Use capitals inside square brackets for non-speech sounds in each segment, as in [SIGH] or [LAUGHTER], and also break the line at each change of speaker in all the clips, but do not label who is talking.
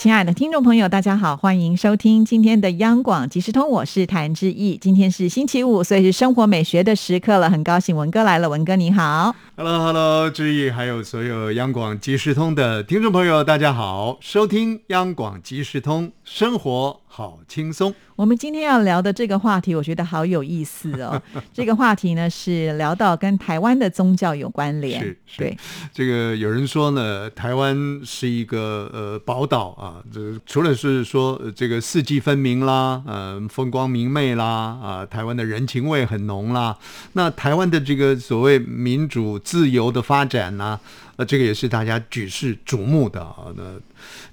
亲爱的听众朋友，大家好，欢迎收听今天的央广即时通，我是谭志毅。今天是星期五，所以是生活美学的时刻了，很高兴文哥来了，文哥你好。
Hello，Hello，志毅，还有所有央广即时通的听众朋友，大家好，收听央广即时通，生活好轻松。
我们今天要聊的这个话题，我觉得好有意思哦。[LAUGHS] 这个话题呢是聊到跟台湾的宗教有关联，
是是
对，
这个有人说呢，台湾是一个呃宝岛啊，这除了是说呃这个四季分明啦，呃风光明媚啦，啊、台湾的人情味很浓啦，那台湾的这个所谓民主自由的发展呢、呃，这个也是大家举世瞩目的啊。那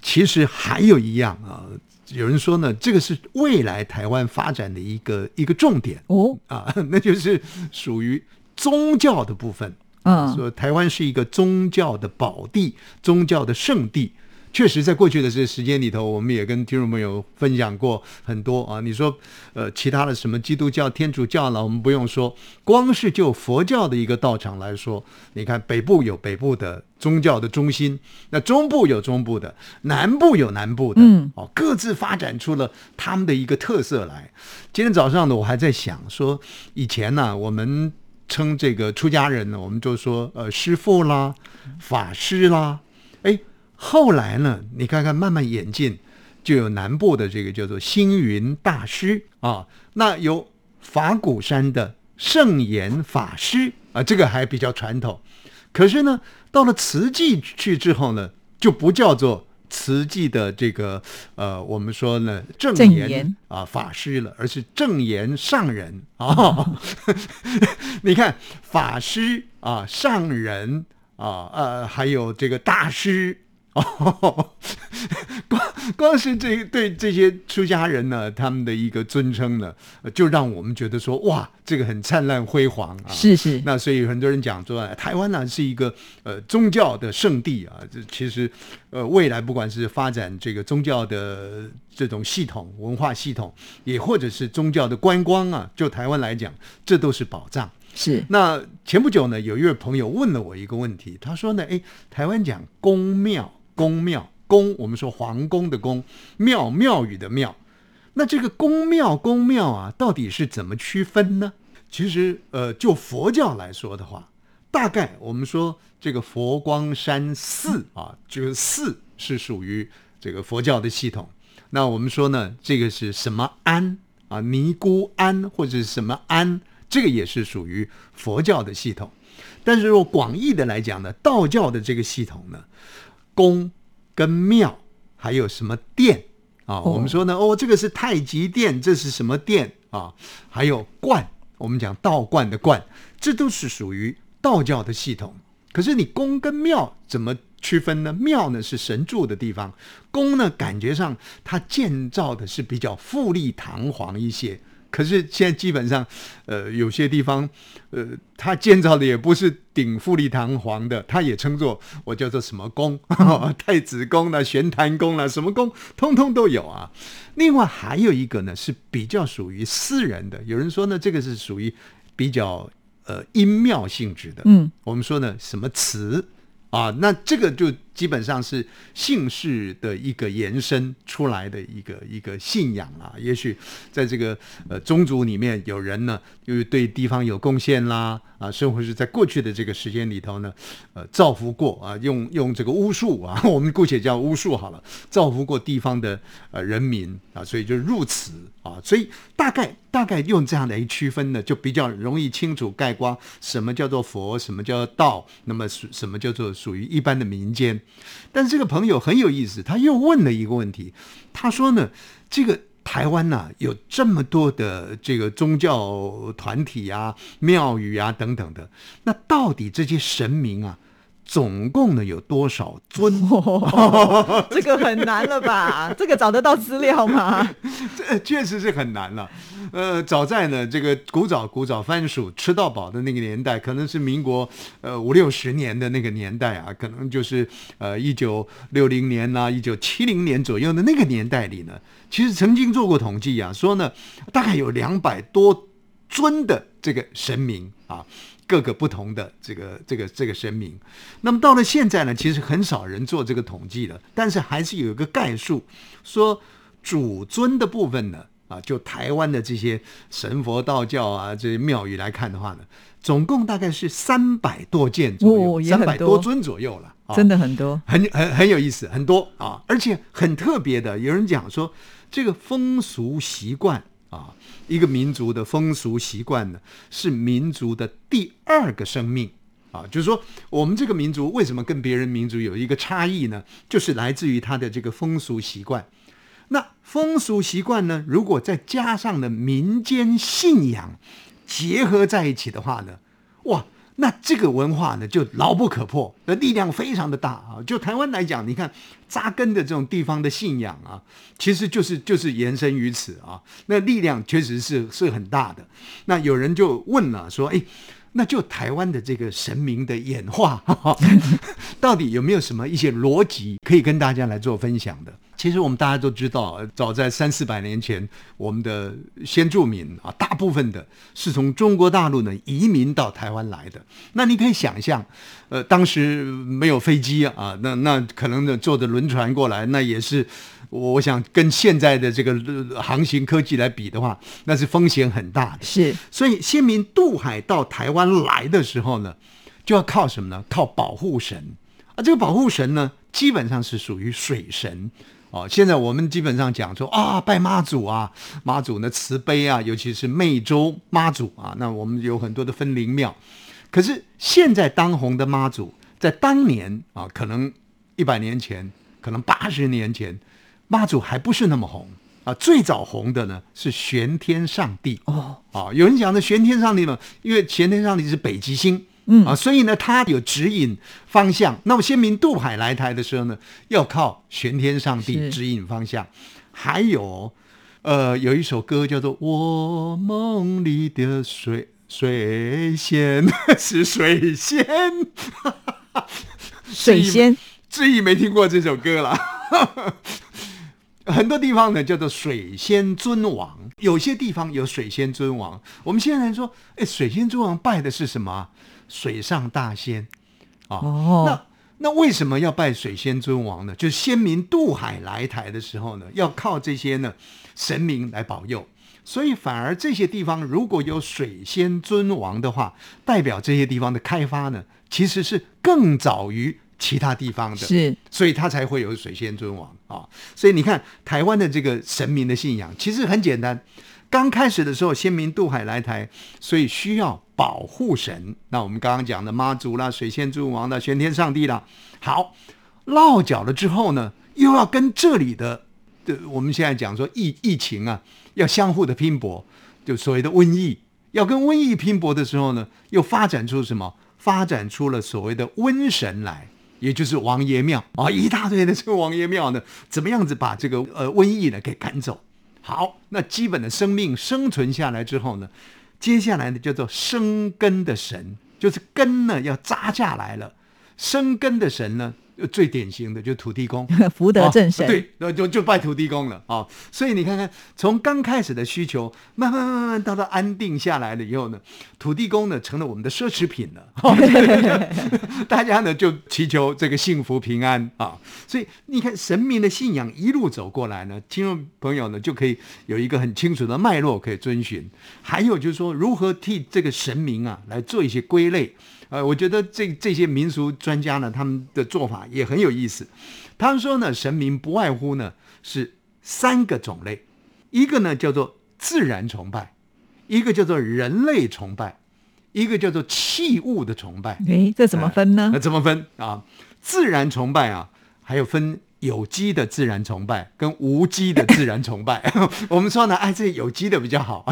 其实还有一样啊，有人说呢，这个是未来台湾发展的一个一个重点
哦，
啊，[LAUGHS] 那就是属于宗教的部分。
嗯，
说台湾是一个宗教的宝地、宗教的圣地。确实，在过去的这时间里头，我们也跟听众朋友分享过很多啊。你说，呃，其他的什么基督教、天主教了，我们不用说，光是就佛教的一个道场来说，你看北部有北部的宗教的中心，那中部有中部的，南部有南部的，
嗯，
哦，各自发展出了他们的一个特色来。今天早上呢，我还在想说，以前呢，我们称这个出家人呢，我们就说呃师傅啦、法师啦，哎，后来呢，你看看慢慢演进，就有南部的这个叫做星云大师啊，那有法鼓山的圣严法师啊，这个还比较传统。可是呢，到了慈济去之后呢，就不叫做慈济的这个呃，我们说呢正言啊法师了，而是正言上人啊。[LAUGHS] 你看法师啊、上人啊、呃，还有这个大师。[LAUGHS] 哦，光光是这对这些出家人呢，他们的一个尊称呢，呃就让我们觉得说，哇，这个很灿烂辉煌啊！
是是，
那所以很多人讲说，哎台湾呢是一个呃宗教的圣地啊。这其实呃未来不管是发展这个宗教的这种系统、文化系统，也或者是宗教的观光啊，就台湾来讲，这都是宝藏。
是
那前不久呢，有一位朋友问了我一个问题，他说呢，哎，台湾讲宫庙，宫庙，宫，我们说皇宫的宫，庙庙宇的庙，那这个宫庙宫庙啊，到底是怎么区分呢？其实，呃，就佛教来说的话，大概我们说这个佛光山寺啊，这个寺是属于这个佛教的系统。那我们说呢，这个是什么庵啊，尼姑庵或者是什么庵，这个也是属于佛教的系统。但是如果广义的来讲呢，道教的这个系统呢，宫跟庙还有什么殿啊？
哦
我们说呢，哦，这个是太极殿，这是什么殿啊？还有观，我们讲道观的观，这都是属于道教的系统。可是你宫跟庙怎么区分呢？庙呢是神住的地方，宫呢感觉上它建造的是比较富丽堂皇一些。可是现在基本上，呃，有些地方，呃，它建造的也不是顶富丽堂皇的，它也称作我叫做什么宫，[LAUGHS] 太子宫啦、玄坛宫啦，什么宫，通通都有啊。另外还有一个呢是比较属于私人的，有人说呢这个是属于比较呃阴庙性质的，
嗯，
我们说呢什么祠啊，那这个就基本上是姓氏的一个延伸出来的一个一个信仰啊。也许在这个呃宗族里面，有人呢，因为对地方有贡献啦，啊，甚或是在过去的这个时间里头呢，呃，造福过啊，用用这个巫术啊，[LAUGHS] 我们姑且叫巫术好了，造福过地方的呃人民啊，所以就入祠啊，所以大概大概用这样来区分呢，就比较容易清楚概括什么叫做佛，什么叫做道，那么属什么叫做属于一般的民间。但是这个朋友很有意思，他又问了一个问题，他说呢，这个台湾呐、有这么多的这个宗教团体啊、庙宇啊等等的，那到底这些神明啊，总共呢有多少尊？[LAUGHS]
这个很难了吧？[LAUGHS] 这个找得到资料吗？
这确实是很难了。呃，早在呢这个古早古早番薯吃到饱的那个年代，可能是民国呃五六十年的那个年代啊，可能就是呃一九六零年呐、一九七零年左右的那个年代里呢，其实曾经做过统计啊，说呢大概有两百多尊的这个神明啊。各个不同的这个这个这个神明，那么到了现在呢，其实很少人做这个统计了，但是还是有一个概述，说主尊的部分呢，啊，就台湾的这些神佛道教啊这些庙宇来看的话呢，总共大概是三百多件左右，三百
很多
多尊左右了，啊
真的很多。
很很很有意思，很多啊，而且很特别的。有人讲说，这个风俗习惯啊，一个民族的风俗习惯呢，是民族的第二个生命啊。就是说，我们这个民族为什么跟别人民族有一个差异呢？就是来自于他的这个风俗习惯。那风俗习惯呢，如果再加上了民间信仰结合在一起的话呢，哇，那这个文化呢就牢不可破，那力量非常的大啊！就台湾来讲，你看扎根的这种地方的信仰啊，其实就是就是延伸于此啊，那力量确实是是很大的。那有人就问了，说，哎。那就台湾的这个神明的演化，到底有没有什么一些逻辑可以跟大家来做分享的？其实我们大家都知道，呃早在三四百年前，我们的先住民啊，大部分的是从中国大陆呢移民到台湾来的。那你可以想象，呃，当时没有飞机啊，那那可能呢坐着轮船过来，那也是。我想跟现在的这个呃航行科技来比的话，那是风险很大的。
是
所以先民渡海到台湾来的时候呢，就要靠什么呢？靠保护神啊！这个保护神呢，基本上是属于水神哦。现在我们基本上讲说啊，拜妈祖啊，妈祖呢慈悲啊，尤其是湄洲妈祖啊，那我们有很多的分灵庙。可是现在当红的妈祖，在当年啊，可能一百年前，可能八十年前，妈祖还不是那么红啊。最早红的呢是玄天上帝
哦，
啊，有人讲的玄天上帝嘛，因为玄天上帝是北极星，
嗯
啊，所以呢，它有指引方向。那么先民渡海来台的时候呢，要靠玄天上帝指引方向。还有，呃，有一首歌叫做《我梦里的水水仙》，[LAUGHS] 是水仙，[LAUGHS]
水仙
志毅没听过这首歌啦。[LAUGHS] 很多地方呢叫做水仙尊王，有些地方有水仙尊王。我们现在说，哎，水仙尊王拜的是什么啊？水上大仙啊。
哦
那那为什么要拜水仙尊王呢？就是先民渡海来台的时候呢，要靠这些呢神明来保佑。所以反而这些地方如果有水仙尊王的话，代表这些地方的开发呢，其实是更早于其他地方的。
是
所以他才会有水仙尊王啊。所以你看，台湾的这个神明的信仰其实很简单。刚开始的时候，先民渡海来台，所以需要保护神。那我们刚刚讲的妈祖啦、水仙尊王啦、玄天上帝啦，好落脚了之后呢，又要跟这里的，的我们现在讲说疫疫情啊，要相互的拼搏，就所谓的瘟疫，要跟瘟疫拼搏的时候呢，又发展出什么？发展出了所谓的瘟神来。也就是王爷庙啊，一大堆的这个王爷庙呢，怎么样子把这个呃瘟疫呢给赶走？好，那基本的生命生存下来之后呢，接下来呢叫做生根的神，就是根呢要扎下来了，生根的神呢。呃最典型的 [LAUGHS] 就是土地公，[LAUGHS]
福德正神
哦对，那就就拜土地公了啊、哦。所以你看看，从刚开始的需求，慢慢慢慢到它安定下来了以后呢，土地公呢成了我们的奢侈品了。哦大家呢就祈求这个幸福平安啊。所以你看，神明的信仰一路走过来呢，听众朋友呢就可以有一个很清楚的脉络可以遵循。还有就是说，如何替这个神明啊来做一些归类。呃，我觉得这这些民俗专家呢，他们的做法也很有意思。他们说呢，神明不外乎呢是三个种类，一个呢叫做自然崇拜，一个叫做人类崇拜，一个叫做器物的崇拜。
诶，这怎么分呢
那？怎么分啊？自然崇拜啊，还有分有机的自然崇拜跟无机的自然崇拜。[LAUGHS] 我们说呢，哎，这有机的比较好，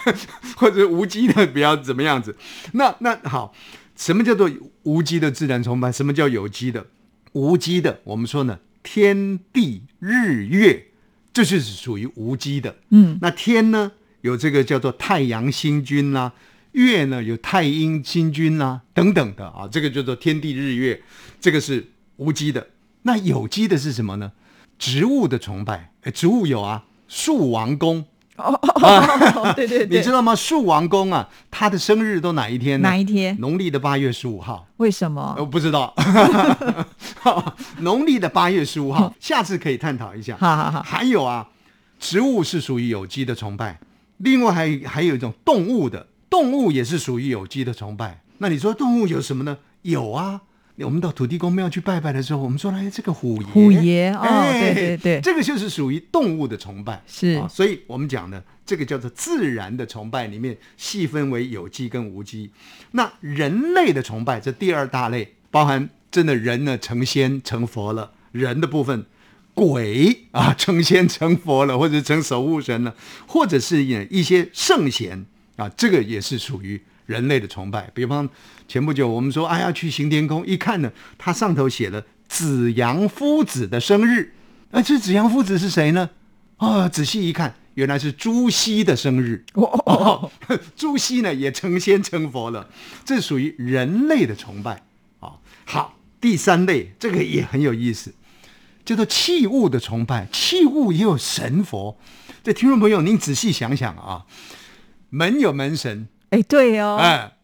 [LAUGHS] 或者无机的比较怎么样子？那那好。什么叫做无机的自然崇拜？什么叫有机的？无机的，我们说呢，天地日月，这就是属于无机的。
嗯，
那天呢，有这个叫做太阳星君啦、月呢有太阴星君啦、等等的啊，这个叫做天地日月，这个是无机的。那有机的是什么呢？植物的崇拜，哎，植物有啊，树王公，
哦，对对 [LAUGHS] 对，
你知道吗？树王公啊，他的生日都哪一天呢？
哪一天？
农历的八月十五号。
为什么？
我不知道，[LAUGHS] 农历的八月十五号，下次可以探讨一下。
好好好，
还有啊，植物是属于有机的崇拜，另外还还有一种动物的，动物也是属于有机的崇拜。那你说动物有什么呢？有啊，我们到土地公庙去拜拜的时候，我们说哎，这个虎爷，
虎爷哦，
哎
对对对，
这个就是属于动物的崇拜。
是
啊，所以我们讲的这个叫做自然的崇拜，里面细分为有机跟无机。那人类的崇拜，这第二大类，包含真的人呢成仙成佛了，人的部分。鬼啊，成仙成佛了，或者成守护神了，或者是一些圣贤啊，这个也是属于人类的崇拜。比方前不久我们说，哎呀，去行天宫一看呢，它上头写了子阳夫子的生日，啊，这子阳夫子是谁呢？啊，仔细一看，原来是朱熹的生日。哦，朱熹呢也成仙成佛了，这属于人类的崇拜啊。好，第三类这个也很有意思，叫做器物的崇拜。器物也有神佛，这听众朋友您仔细想想啊，门有门神，
哎，对哦，
哎，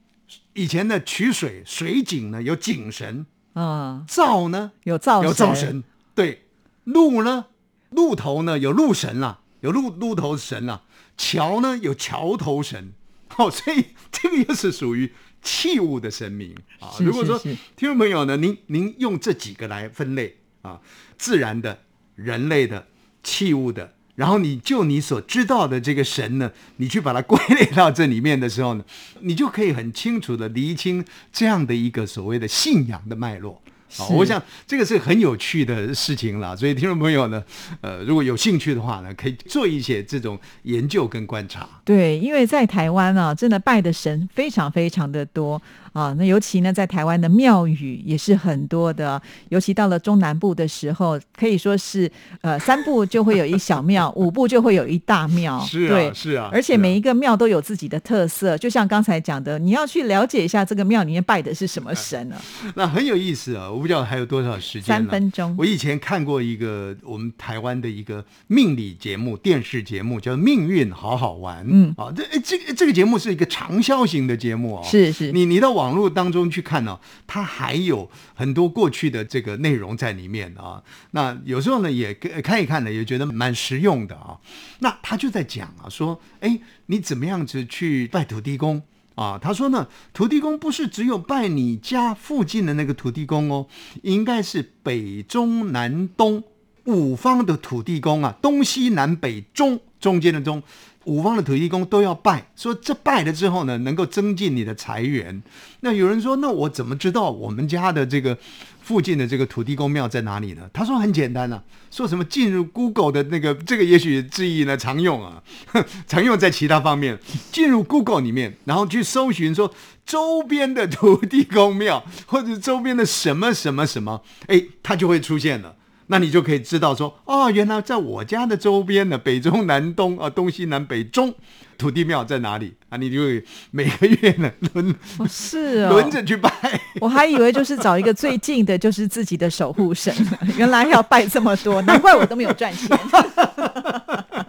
以前的取水水井呢有井神，
啊，
灶呢？
有灶
有灶神，对，路呢？路头呢有路神啦，有路路头神啦，桥呢有桥头神，好、[LAUGHS] 所以 [LAUGHS] 这个又是属于器物的神明。啊。
是
如果说听众朋友呢，您您用这几个来分类啊，自然的、人类的、器物的。然后你就你所知道的这个神呢，你去把它归类到这里面的时候呢，你就可以很清楚的厘清这样的一个所谓的信仰的脉络。好，我想这个是很有趣的事情了，所以听众朋友呢，呃，如果有兴趣的话呢，可以做一些这种研究跟观察。
对，因为在台湾啊，真的拜的神非常非常的多啊。那尤其呢，在台湾的庙宇也是很多的，尤其到了中南部的时候，可以说是呃三步就会有一小庙，[LAUGHS] 五步就会有一大庙。
是
对
啊，是啊，
而且每一个庙都有自己的特色，就像刚才讲的，你要去了解一下这个庙里面拜的是什么神呢？[LAUGHS]
那很有意思啊，我不知道还有多少时间
三分钟
我以前看过一个我们台湾的一个命理节目，电视节目叫《命运好好玩》。
嗯
啊，这这个这个节目是一个长销型的节目哦。
是是
你你到网网络当中去看呢、它还有很多过去的这个内容在里面啊。那有时候呢，也看一看呢，也觉得蛮实用的啊。那他就在讲啊，说，哎，你怎么样子去拜土地公？啊，他说呢，土地公不是只有拜你家附近的那个土地公哦，应该是北中南东五方的土地公啊，东西南北中中间的中，五方的土地公都要拜。说这拜了之后呢，能够增进你的财源。那有人说，那我怎么知道我们家的这个附近的这个土地公庙在哪里呢？他说很简单啊，说什么进入 Google 的那个这个也许质疑呢常用啊，[LAUGHS] 常用在其他方面。进入 Google 里面，然后去搜寻说周边的土地公庙或者周边的什么什么什么，哎，它就会出现了。那你就可以知道说，哦，原来在我家的周边呢，北中南东啊，东西南北中，土地庙在哪里啊？你就每个月呢轮
哦是哦，
轮着去拜。[LAUGHS]
我还以为就是找一个最近的，就是自己的守护神，原来要拜这么多，难怪我都没有赚钱。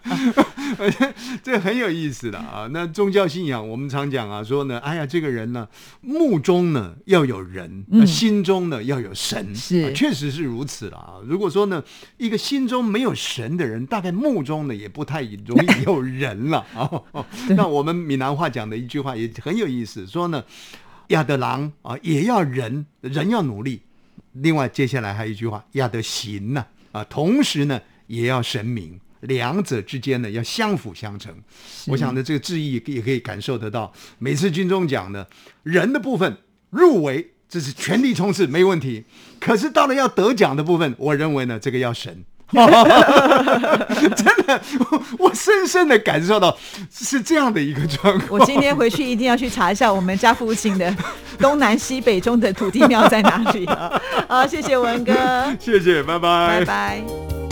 [LAUGHS]
这很有意思的啊。那宗教信仰，我们常讲啊，说呢，哎呀，这个人呢，目中呢要有人，
嗯
心中呢要有神，
是
啊确实是如此了啊。如果说呢，一个心中没有神的人，大概目中呢也不太容易有人了 [LAUGHS] [LAUGHS] 啊。那我们闽南话讲的一句话也很有意思，说呢，亚得狼啊也要人，人要努力。另外，接下来还有一句话，亚得行呢啊，同时呢也要神明。两者之间呢要相辅相成。我想呢，这个志毅也可以感受得到，每次军中讲呢，人的部分入围。这是全力冲刺，没问题。可是到了要得奖的部分，我认为呢，这个要神，[LAUGHS] 真的，我深深的感受到是这样的一个状况。
我今天回去一定要去查一下我们家附近的东南西北中的土地庙在哪里。[LAUGHS] 好，谢谢文哥，
谢谢，拜拜，
拜拜。